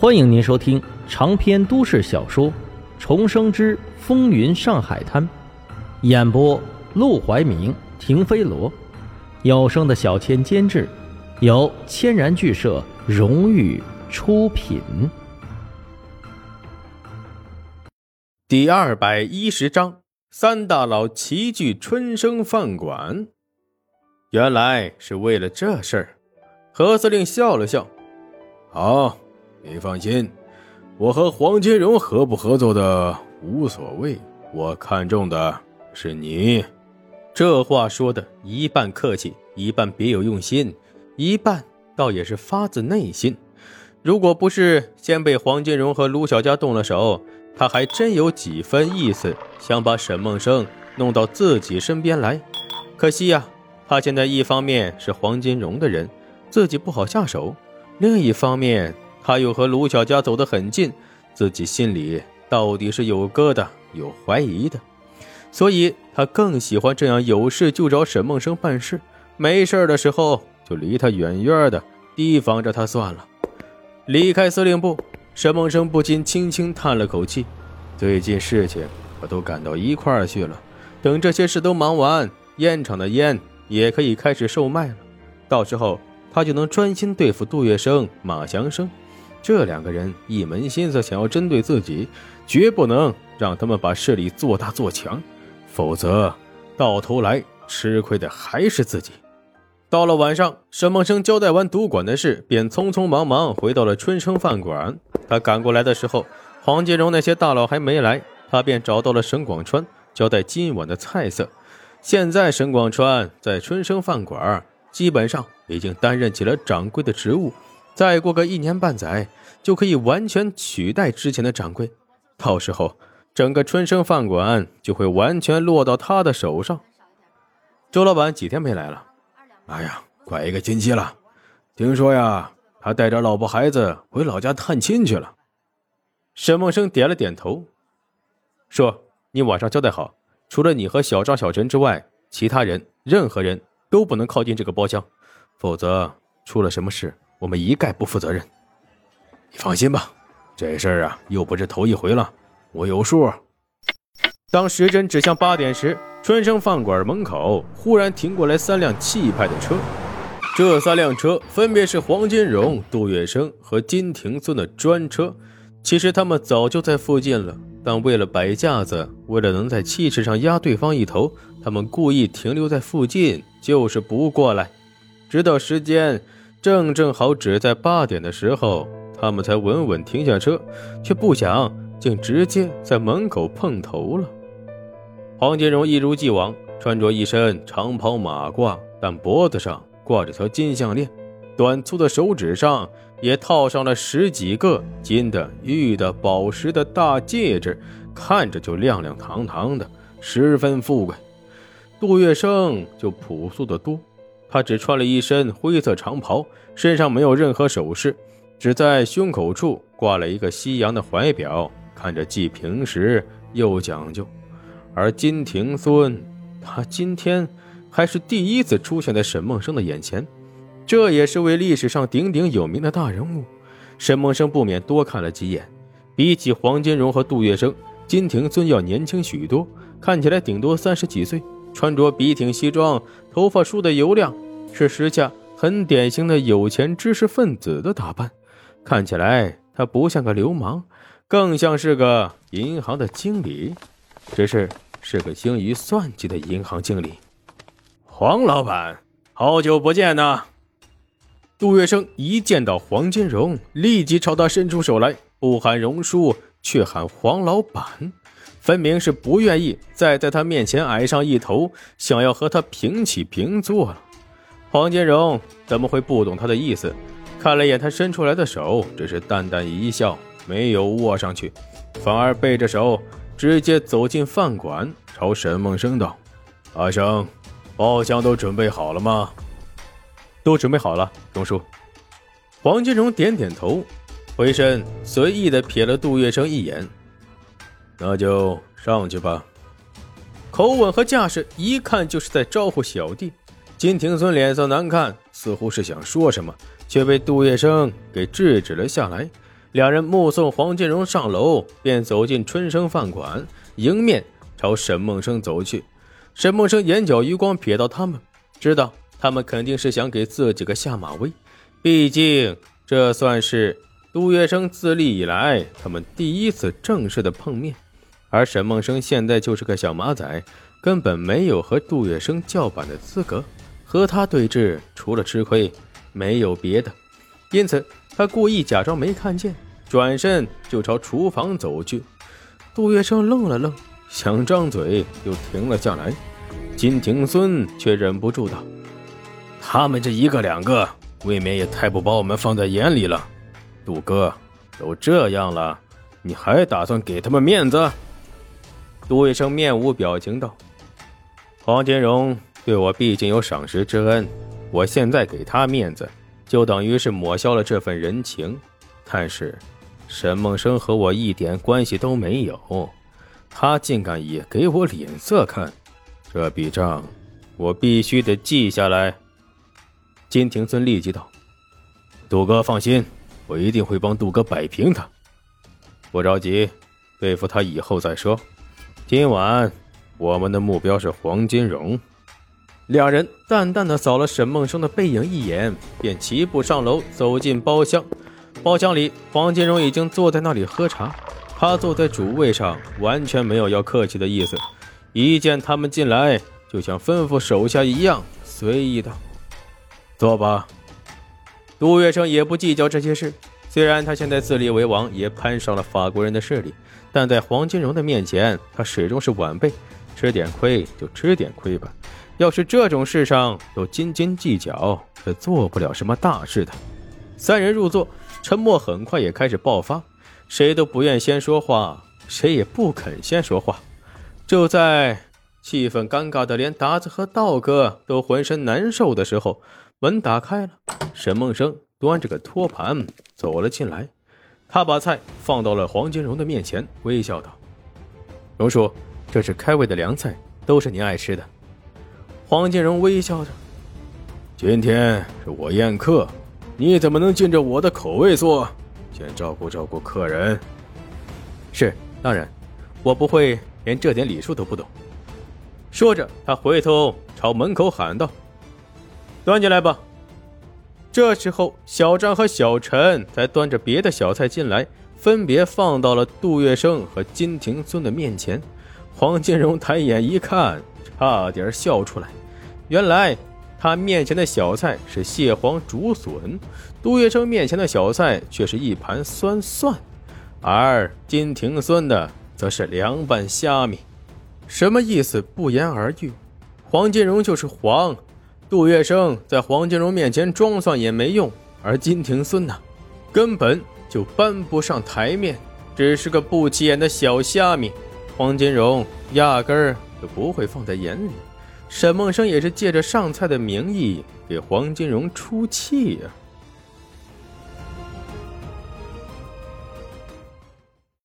欢迎您收听长篇都市小说《重生之风云上海滩》，演播：陆怀明、停飞罗，有声的小千监制，由千然剧社荣誉出品。第二百一十章：三大佬齐聚春生饭馆。原来是为了这事儿。何司令笑了笑：“好。”你放心，我和黄金荣合不合作的无所谓，我看中的是你。这话说的一半客气，一半别有用心，一半倒也是发自内心。如果不是先被黄金荣和卢小佳动了手，他还真有几分意思，想把沈梦生弄到自己身边来。可惜呀，他现在一方面是黄金荣的人，自己不好下手；另一方面，他又和卢小佳走得很近，自己心里到底是有疙瘩、有怀疑的，所以他更喜欢这样有事就找沈梦生办事，没事的时候就离他远远的，提防着他算了。离开司令部，沈梦生不禁轻轻叹了口气，最近事情可都赶到一块儿去了，等这些事都忙完，烟厂的烟也可以开始售卖了，到时候他就能专心对付杜月笙、马祥生。这两个人一门心思想要针对自己，绝不能让他们把势力做大做强，否则到头来吃亏的还是自己。到了晚上，沈梦生交代完赌馆的事，便匆匆忙忙回到了春生饭馆。他赶过来的时候，黄金荣那些大佬还没来，他便找到了沈广川，交代今晚的菜色。现在沈广川在春生饭馆，基本上已经担任起了掌柜的职务。再过个一年半载，就可以完全取代之前的掌柜。到时候，整个春生饭馆就会完全落到他的手上。周老板几天没来了？哎呀，快一个星期了。听说呀，他带着老婆孩子回老家探亲去了。沈梦生点了点头，说：“你晚上交代好，除了你和小张、小陈之外，其他人任何人都不能靠近这个包厢，否则出了什么事。”我们一概不负责任，你放心吧，这事儿啊又不是头一回了，我有数。当时针指向八点时，春生饭馆门口忽然停过来三辆气派的车，这三辆车分别是黄金荣、杜月笙和金庭孙的专车。其实他们早就在附近了，但为了摆架子，为了能在气势上压对方一头，他们故意停留在附近，就是不过来，直到时间。正正好，只在八点的时候，他们才稳稳停下车，却不想竟直接在门口碰头了。黄金荣一如既往穿着一身长袍马褂，但脖子上挂着条金项链，短粗的手指上也套上了十几个金的、玉的、宝石的大戒指，看着就亮亮堂堂的，十分富贵。杜月笙就朴素的多。他只穿了一身灰色长袍，身上没有任何首饰，只在胸口处挂了一个西洋的怀表，看着既平实又讲究。而金庭孙，他今天还是第一次出现在沈梦生的眼前，这也是位历史上鼎鼎有名的大人物。沈梦生不免多看了几眼，比起黄金荣和杜月笙，金庭孙要年轻许多，看起来顶多三十几岁。穿着笔挺西装，头发梳得油亮，是时下很典型的有钱知识分子的打扮。看起来他不像个流氓，更像是个银行的经理，只是是个精于算计的银行经理。黄老板，好久不见呐！杜月笙一见到黄金荣，立即朝他伸出手来，不喊荣叔，却喊黄老板。分明是不愿意再在他面前矮上一头，想要和他平起平坐了。黄金荣怎么会不懂他的意思？看了一眼他伸出来的手，只是淡淡一笑，没有握上去，反而背着手直接走进饭馆，朝沈梦生道：“阿生，包厢都准备好了吗？”“都准备好了，荣叔。”黄金荣点点头，回身随意的瞥了杜月笙一眼。那就上去吧。口吻和架势一看就是在招呼小弟。金庭孙脸色难看，似乎是想说什么，却被杜月笙给制止了下来。两人目送黄金荣上楼，便走进春生饭馆，迎面朝沈梦生走去。沈梦生眼角余光瞥到他们，知道他们肯定是想给自己个下马威，毕竟这算是杜月笙自立以来他们第一次正式的碰面，而沈梦生现在就是个小马仔，根本没有和杜月笙叫板的资格，和他对峙除了吃亏没有别的，因此他故意假装没看见，转身就朝厨房走去。杜月笙愣了愣。想张嘴又停了下来，金庭孙却忍不住道：“他们这一个两个，未免也太不把我们放在眼里了。杜哥，都这样了，你还打算给他们面子？”杜医生面无表情道：“黄金荣对我毕竟有赏识之恩，我现在给他面子，就等于是抹消了这份人情。但是，沈梦生和我一点关系都没有。”他竟敢也给我脸色看，这笔账我必须得记下来。金庭孙立即道：“杜哥放心，我一定会帮杜哥摆平他。不着急，对付他以后再说。今晚我们的目标是黄金荣。”两人淡淡的扫了沈梦生的背影一眼，便齐步上楼，走进包厢。包厢里，黄金荣已经坐在那里喝茶。他坐在主位上，完全没有要客气的意思。一见他们进来，就像吩咐手下一样，随意道：“坐吧。”杜月笙也不计较这些事。虽然他现在自立为王，也攀上了法国人的势力，但在黄金荣的面前，他始终是晚辈。吃点亏就吃点亏吧。要是这种事上都斤斤计较，是做不了什么大事的。三人入座，沉默很快也开始爆发。谁都不愿先说话，谁也不肯先说话。就在气氛尴尬的连达子和道哥都浑身难受的时候，门打开了，沈梦生端着个托盘走了进来。他把菜放到了黄金荣的面前，微笑道：“荣叔，这是开胃的凉菜，都是您爱吃的。”黄金荣微笑着：“今天是我宴客，你怎么能尽着我的口味做？”先照顾照顾客人。是，当然，我不会连这点礼数都不懂。说着，他回头朝门口喊道：“端进来吧。”这时候，小张和小陈才端着别的小菜进来，分别放到了杜月笙和金庭孙的面前。黄金荣抬眼一看，差点笑出来。原来。他面前的小菜是蟹黄竹笋，杜月笙面前的小菜却是一盘酸蒜，而金庭孙的则是凉拌虾米。什么意思？不言而喻。黄金荣就是黄，杜月笙在黄金荣面前装蒜也没用，而金庭孙呢，根本就搬不上台面，只是个不起眼的小虾米。黄金荣压根儿就不会放在眼里。沈梦生也是借着上菜的名义给黄金荣出气呀。